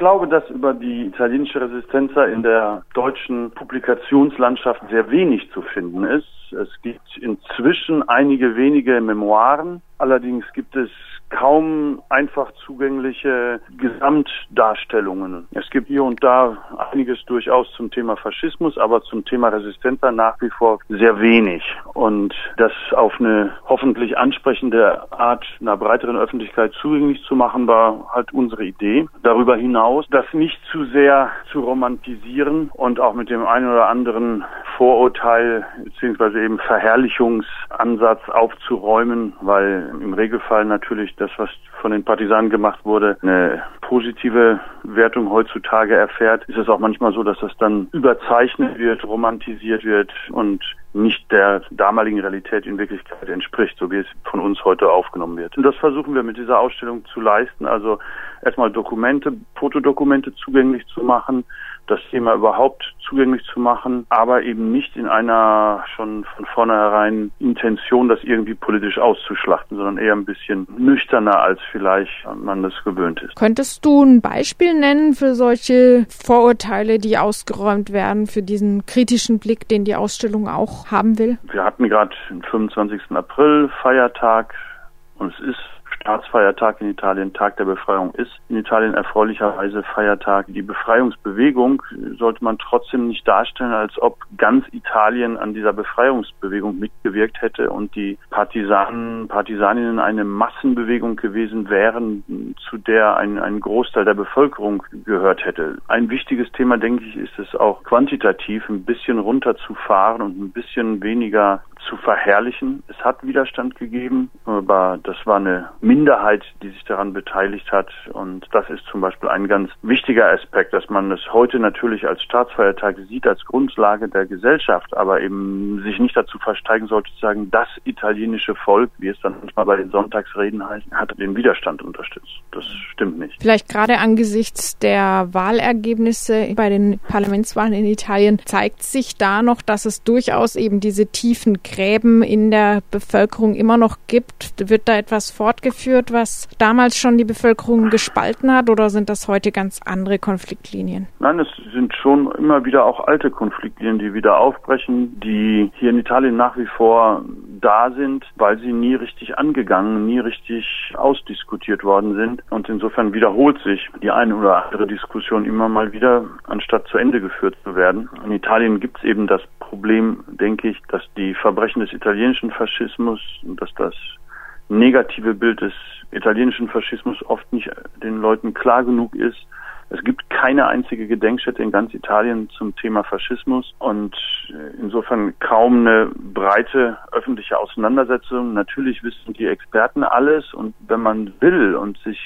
glaube, dass über die italienische Resistenza in der deutschen Publikationslandschaft sehr wenig zu finden ist. Es gibt inzwischen einige wenige Memoiren. Allerdings gibt es kaum einfach zugängliche Gesamtdarstellungen. Es gibt hier und da einiges durchaus zum Thema Faschismus, aber zum Thema Resistenza nach wie vor sehr wenig. Und das auf eine hoffentlich ansprechende Art einer breiteren Öffentlichkeit zugänglich zu machen, war halt unsere Idee. Darüber hinaus, das nicht zu sehr zu romantisieren und auch mit dem einen oder anderen Vorurteil beziehungsweise eben Verherrlichungsansatz aufzuräumen, weil im Regelfall natürlich das, was von den Partisanen gemacht wurde, eine positive Wertung heutzutage erfährt, ist es auch manchmal so, dass das dann überzeichnet wird, romantisiert wird und nicht der damaligen Realität in Wirklichkeit entspricht, so wie es von uns heute aufgenommen wird. Und das versuchen wir mit dieser Ausstellung zu leisten, also erstmal Dokumente, Fotodokumente zugänglich zu machen, das Thema überhaupt zugänglich zu machen, aber eben nicht in einer schon von vornherein Intention, das irgendwie politisch auszuschlachten, sondern eher ein bisschen nüchterner, als vielleicht man das gewöhnt ist. Könntest du ein Beispiel nennen für solche Vorurteile, die ausgeräumt werden, für diesen kritischen Blick, den die Ausstellung auch haben will? Wir hatten gerade den 25. April Feiertag und es ist Staatsfeiertag in Italien, Tag der Befreiung ist. In Italien erfreulicherweise Feiertag. Die Befreiungsbewegung sollte man trotzdem nicht darstellen, als ob ganz Italien an dieser Befreiungsbewegung mitgewirkt hätte und die Partisanen, Partisaninnen eine Massenbewegung gewesen wären, zu der ein, ein Großteil der Bevölkerung gehört hätte. Ein wichtiges Thema, denke ich, ist es auch quantitativ ein bisschen runterzufahren und ein bisschen weniger zu verherrlichen. Es hat Widerstand gegeben, aber das war eine Minderheit, die sich daran beteiligt hat. Und das ist zum Beispiel ein ganz wichtiger Aspekt, dass man es heute natürlich als Staatsfeiertag sieht, als Grundlage der Gesellschaft, aber eben sich nicht dazu versteigen sollte zu sagen, das italienische Volk, wie es dann manchmal bei den Sonntagsreden heißt, hat den Widerstand unterstützt. Das stimmt nicht. Vielleicht gerade angesichts der Wahlergebnisse bei den Parlamentswahlen in Italien zeigt sich da noch, dass es durchaus eben diese tiefen Gräben in der Bevölkerung immer noch gibt? Wird da etwas fortgeführt, was damals schon die Bevölkerung gespalten hat oder sind das heute ganz andere Konfliktlinien? Nein, es sind schon immer wieder auch alte Konfliktlinien, die wieder aufbrechen, die hier in Italien nach wie vor da sind, weil sie nie richtig angegangen, nie richtig ausdiskutiert worden sind. Und insofern wiederholt sich die eine oder andere Diskussion immer mal wieder, anstatt zu Ende geführt zu werden. In Italien gibt es eben das Problem, denke ich, dass die Verbrechen des italienischen Faschismus und dass das negative Bild des italienischen Faschismus oft nicht den Leuten klar genug ist. Es gibt keine einzige Gedenkstätte in ganz Italien zum Thema Faschismus und insofern kaum eine breite öffentliche Auseinandersetzung. Natürlich wissen die Experten alles und wenn man will und sich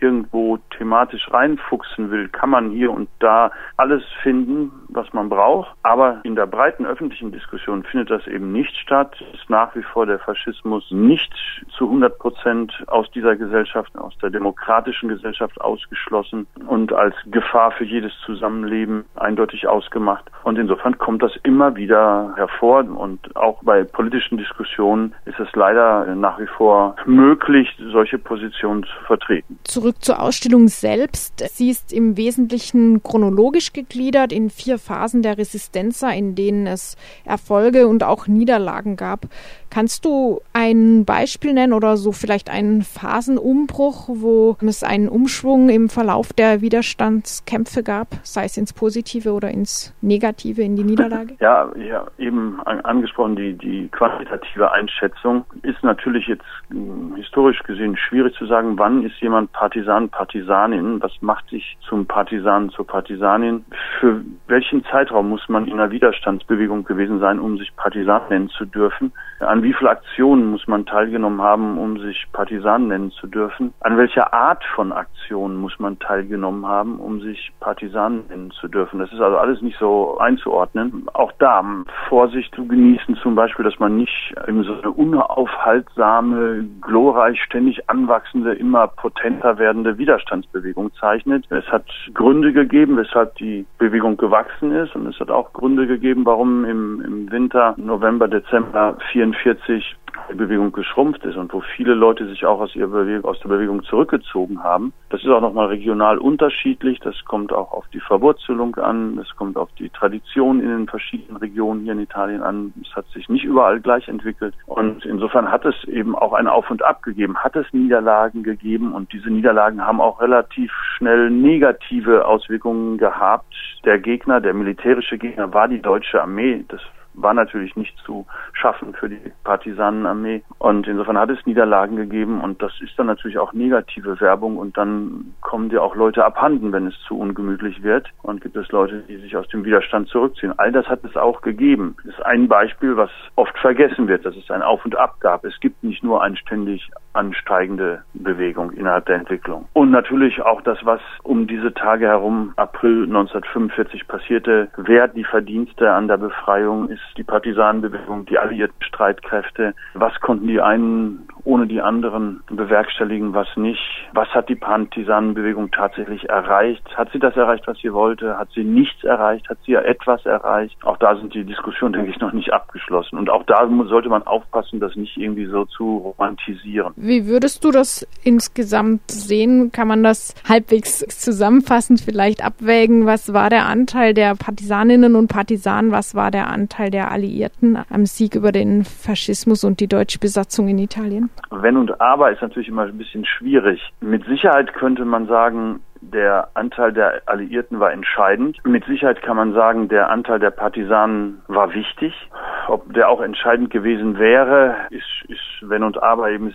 irgendwo thematisch reinfuchsen will, kann man hier und da alles finden, was man braucht. Aber in der breiten öffentlichen Diskussion findet das eben nicht statt. Ist nach wie vor der Faschismus nicht zu 100 Prozent aus dieser Gesellschaft, aus der demokratischen Gesellschaft ausgeschlossen und als Gefahr für jedes Zusammenleben eindeutig ausgemacht. Und insofern kommt das immer wieder hervor. Und auch bei politischen Diskussionen ist es leider nach wie vor möglich, solche Positionen zu vertreten. Zurück zurück zur Ausstellung selbst. Sie ist im Wesentlichen chronologisch gegliedert in vier Phasen der Resistenza, in denen es Erfolge und auch Niederlagen gab. Kannst du ein Beispiel nennen oder so vielleicht einen Phasenumbruch, wo es einen Umschwung im Verlauf der Widerstandskämpfe gab, sei es ins Positive oder ins Negative, in die Niederlage? Ja, ja eben angesprochen, die, die quantitative Einschätzung ist natürlich jetzt hm, historisch gesehen schwierig zu sagen, wann ist jemand Partisan, Partisanin, was macht sich zum Partisanen, zur Partisanin, für welchen Zeitraum muss man in einer Widerstandsbewegung gewesen sein, um sich Partisan nennen zu dürfen, an wie viele Aktionen muss man teilgenommen haben, um sich Partisan nennen zu dürfen? An welcher Art von Aktionen muss man teilgenommen haben, um sich Partisan nennen zu dürfen? Das ist also alles nicht so einzuordnen. Auch da Vorsicht zu genießen, zum Beispiel, dass man nicht in so eine unaufhaltsame, glorreich ständig anwachsende, immer potenter werdende Widerstandsbewegung zeichnet. Es hat Gründe gegeben, weshalb die Bewegung gewachsen ist und es hat auch Gründe gegeben, warum im, im Winter, November, Dezember 44 die Bewegung geschrumpft ist und wo viele Leute sich auch aus, ihrer Bewegung, aus der Bewegung zurückgezogen haben. Das ist auch nochmal regional unterschiedlich. Das kommt auch auf die Verwurzelung an. Das kommt auf die Tradition in den verschiedenen Regionen hier in Italien an. Es hat sich nicht überall gleich entwickelt. Und insofern hat es eben auch ein Auf und Ab gegeben, hat es Niederlagen gegeben und diese Niederlagen haben auch relativ schnell negative Auswirkungen gehabt. Der Gegner, der militärische Gegner war die deutsche Armee. Das war natürlich nicht zu schaffen für die Partisanenarmee. Und insofern hat es Niederlagen gegeben und das ist dann natürlich auch negative Werbung und dann kommen dir auch Leute abhanden, wenn es zu ungemütlich wird und gibt es Leute, die sich aus dem Widerstand zurückziehen. All das hat es auch gegeben. Das ist ein Beispiel, was oft vergessen wird, dass es ein Auf und Ab gab. Es gibt nicht nur ein ständig ansteigende Bewegung innerhalb der Entwicklung. Und natürlich auch das, was um diese Tage herum April 1945 passierte. Wer die Verdienste an der Befreiung ist die Partisanenbewegung, die alliierten Streitkräfte. Was konnten die einen ohne die anderen bewerkstelligen, was nicht? Was hat die Partisanenbewegung tatsächlich erreicht? Hat sie das erreicht, was sie wollte? Hat sie nichts erreicht? Hat sie ja etwas erreicht? Auch da sind die Diskussionen, denke ich, noch nicht abgeschlossen. Und auch da sollte man aufpassen, das nicht irgendwie so zu romantisieren. Wie würdest du das insgesamt sehen? Kann man das halbwegs zusammenfassend vielleicht abwägen? Was war der Anteil der Partisaninnen und Partisanen? Was war der Anteil der Alliierten am Sieg über den Faschismus und die deutsche Besatzung in Italien? Wenn und aber ist natürlich immer ein bisschen schwierig. Mit Sicherheit könnte man sagen, der Anteil der Alliierten war entscheidend. Mit Sicherheit kann man sagen, der Anteil der Partisanen war wichtig. Ob der auch entscheidend gewesen wäre, ist, ist wenn und aber eben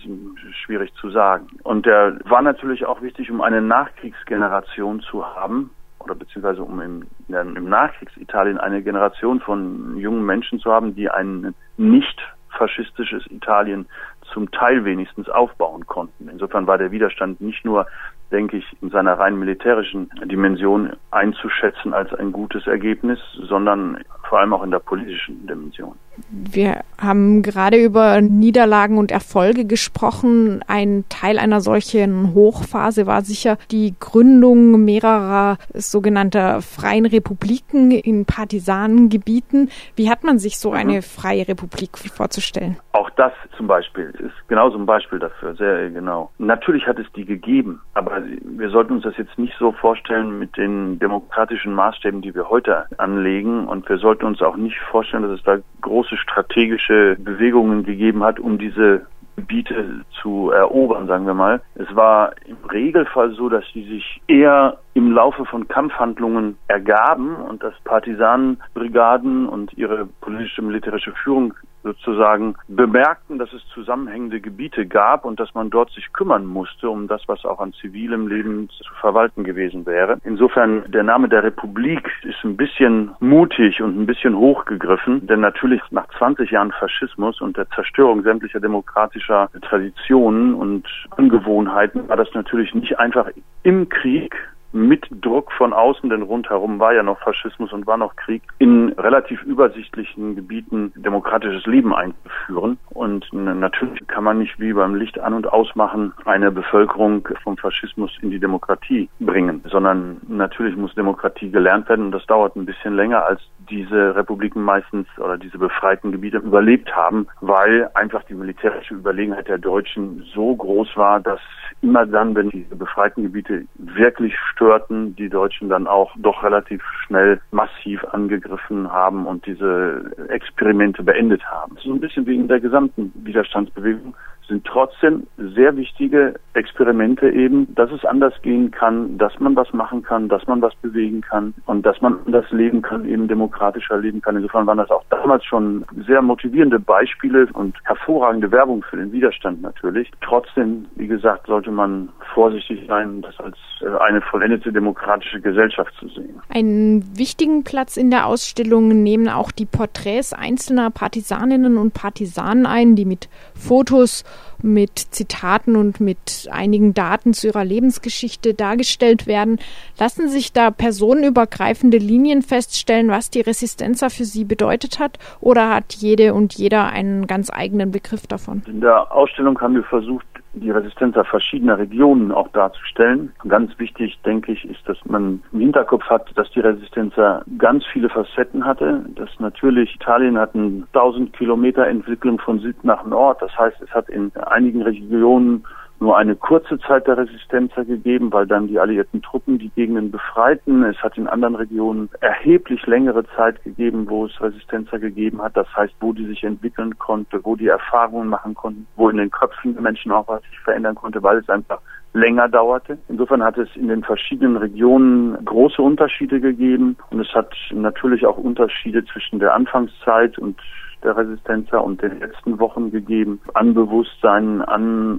schwierig zu sagen. Und der war natürlich auch wichtig, um eine Nachkriegsgeneration zu haben, oder beziehungsweise um im, im Nachkriegsitalien eine Generation von jungen Menschen zu haben, die ein nicht faschistisches Italien zum Teil wenigstens aufbauen konnten. Insofern war der Widerstand nicht nur, denke ich, in seiner rein militärischen Dimension einzuschätzen als ein gutes Ergebnis, sondern vor allem auch in der politischen Dimension. Wir haben gerade über Niederlagen und Erfolge gesprochen. Ein Teil einer solchen Hochphase war sicher die Gründung mehrerer sogenannter freien Republiken in Partisanengebieten. Wie hat man sich so mhm. eine freie Republik vorzustellen? Auch das zum Beispiel ist genauso ein Beispiel dafür, sehr genau. Natürlich hat es die gegeben, aber wir sollten uns das jetzt nicht so vorstellen mit den demokratischen Maßstäben, die wir heute anlegen und wir sollten uns auch nicht vorstellen, dass es da große strategische Bewegungen gegeben hat, um diese Gebiete zu erobern, sagen wir mal. Es war im Regelfall so, dass sie sich eher im Laufe von Kampfhandlungen ergaben und dass Partisanenbrigaden und ihre politische militärische Führung sozusagen bemerkten, dass es zusammenhängende Gebiete gab und dass man dort sich kümmern musste um das, was auch an zivilem Leben zu verwalten gewesen wäre. Insofern der Name der Republik ist ein bisschen mutig und ein bisschen hochgegriffen, denn natürlich nach 20 Jahren Faschismus und der Zerstörung sämtlicher demokratischer Traditionen und Angewohnheiten war das natürlich nicht einfach im Krieg mit Druck von außen, denn rundherum war ja noch Faschismus und war noch Krieg, in relativ übersichtlichen Gebieten demokratisches Leben einzuführen. Und natürlich kann man nicht wie beim Licht an- und ausmachen eine Bevölkerung vom Faschismus in die Demokratie bringen, sondern natürlich muss Demokratie gelernt werden und das dauert ein bisschen länger, als diese Republiken meistens oder diese befreiten Gebiete überlebt haben, weil einfach die militärische Überlegenheit der Deutschen so groß war, dass immer dann, wenn diese befreiten Gebiete wirklich störten, die Deutschen dann auch doch relativ schnell massiv angegriffen haben und diese Experimente beendet haben. So ein bisschen wie in der gesamten Widerstandsbewegung sind trotzdem sehr wichtige Experimente eben, dass es anders gehen kann, dass man was machen kann, dass man was bewegen kann und dass man das leben kann, eben demokratischer leben kann. Insofern waren das auch damals schon sehr motivierende Beispiele und hervorragende Werbung für den Widerstand natürlich. Trotzdem, wie gesagt, sollte man vorsichtig sein, das als äh, eine vollendete demokratische Gesellschaft zu sehen. Einen wichtigen Platz in der Ausstellung nehmen auch die Porträts einzelner Partisaninnen und Partisanen ein, die mit Fotos mit Zitaten und mit einigen Daten zu ihrer Lebensgeschichte dargestellt werden. Lassen sich da personenübergreifende Linien feststellen, was die Resistenza für sie bedeutet hat? Oder hat jede und jeder einen ganz eigenen Begriff davon? In der Ausstellung haben wir versucht, die Resistenza verschiedener Regionen auch darzustellen. Ganz wichtig, denke ich, ist, dass man im Hinterkopf hat, dass die Resistenza ganz viele Facetten hatte. Dass natürlich Italien hat eine 1000 Kilometer Entwicklung von Süd nach Nord. Das heißt, es hat in einigen Regionen nur eine kurze Zeit der Resistenz gegeben, weil dann die alliierten Truppen die Gegenden befreiten. Es hat in anderen Regionen erheblich längere Zeit gegeben, wo es Resistenzer gegeben hat. Das heißt, wo die sich entwickeln konnte, wo die Erfahrungen machen konnten, wo in den Köpfen der Menschen auch was sich verändern konnte, weil es einfach länger dauerte. Insofern hat es in den verschiedenen Regionen große Unterschiede gegeben und es hat natürlich auch Unterschiede zwischen der Anfangszeit und der Resistenzer und den letzten Wochen gegeben, an Bewusstsein, an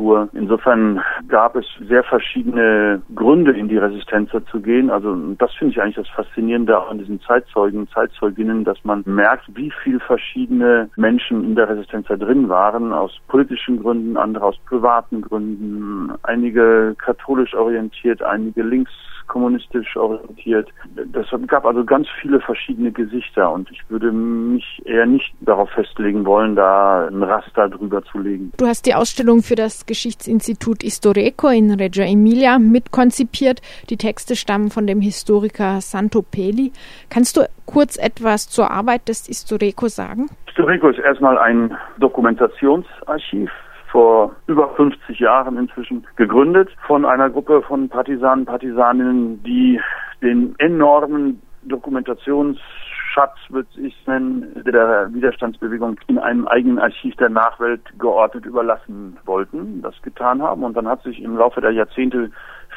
Organisationsstruktur. Insofern gab es sehr verschiedene Gründe, in die Resistenzer zu gehen. Also das finde ich eigentlich das Faszinierende auch an diesen Zeitzeugen, Zeitzeuginnen, dass man merkt, wie viel verschiedene Menschen in der Resistenzer drin waren, aus politischen Gründen, andere aus privaten Gründen, einige katholisch orientiert, einige links kommunistisch orientiert. Das gab also ganz viele verschiedene Gesichter und ich würde mich eher nicht darauf festlegen wollen, da ein Raster drüber zu legen. Du hast die Ausstellung für das Geschichtsinstitut Historico in Reggio Emilia mitkonzipiert. Die Texte stammen von dem Historiker Santo Peli. Kannst du kurz etwas zur Arbeit des Historico sagen? Historico ist erstmal ein Dokumentationsarchiv vor über 50 Jahren inzwischen gegründet von einer Gruppe von Partisanen, Partisaninnen, die den enormen Dokumentationsschatz, würde ich nennen, der Widerstandsbewegung in einem eigenen Archiv der Nachwelt geordnet überlassen wollten, das getan haben. Und dann hat sich im Laufe der Jahrzehnte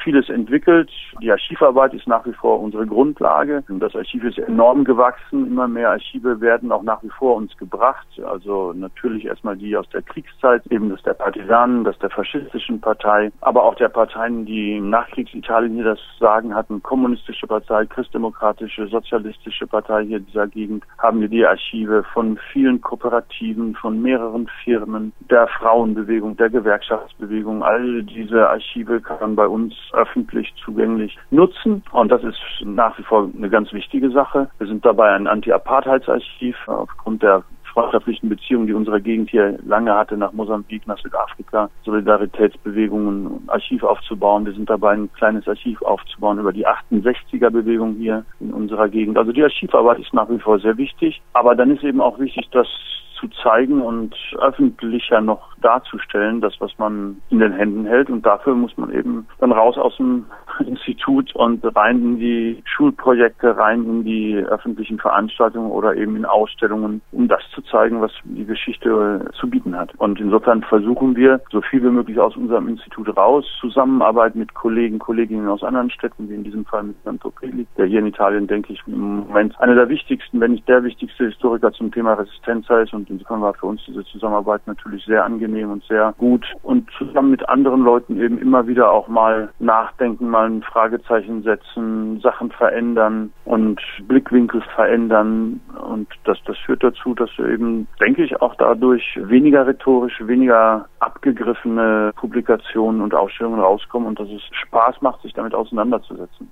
vieles entwickelt. Die Archivarbeit ist nach wie vor unsere Grundlage. Das Archiv ist enorm gewachsen. Immer mehr Archive werden auch nach wie vor uns gebracht. Also natürlich erstmal die aus der Kriegszeit, eben das der Partisanen, das der faschistischen Partei, aber auch der Parteien, die im Nachkriegsitalien hier das Sagen hatten. Kommunistische Partei, christdemokratische, sozialistische Partei hier dieser Gegend haben wir die Archive von vielen Kooperativen, von mehreren Firmen, der Frauenbewegung, der Gewerkschaftsbewegung. All diese Archive kann man bei uns öffentlich zugänglich nutzen. Und das ist nach wie vor eine ganz wichtige Sache. Wir sind dabei ein Anti-Apartheidsarchiv aufgrund der freundschaftlichen Beziehungen, die unsere Gegend hier lange hatte, nach Mosambik, nach Südafrika, Solidaritätsbewegungen, Archiv aufzubauen. Wir sind dabei, ein kleines Archiv aufzubauen über die 68er-Bewegung hier in unserer Gegend. Also die Archivarbeit ist nach wie vor sehr wichtig. Aber dann ist eben auch wichtig, dass zu zeigen und öffentlicher noch darzustellen, das, was man in den Händen hält. Und dafür muss man eben dann raus aus dem Institut und rein in die Schulprojekte, rein in die öffentlichen Veranstaltungen oder eben in Ausstellungen, um das zu zeigen, was die Geschichte zu bieten hat. Und insofern versuchen wir, so viel wie möglich aus unserem Institut raus, Zusammenarbeit mit Kollegen, Kolleginnen aus anderen Städten, wie in diesem Fall mit Santo Peli, der hier in Italien, denke ich, im Moment einer der wichtigsten, wenn nicht der wichtigste Historiker zum Thema Resistenz ist und insofern war für uns diese Zusammenarbeit natürlich sehr angenehm und sehr gut und zusammen mit anderen Leuten eben immer wieder auch mal nachdenken, mal ein Fragezeichen setzen, Sachen verändern und Blickwinkel verändern und das, das führt dazu, dass wir eben, denke ich, auch dadurch weniger rhetorisch, weniger abgegriffene Publikationen und Ausstellungen rauskommen und dass es Spaß macht, sich damit auseinanderzusetzen.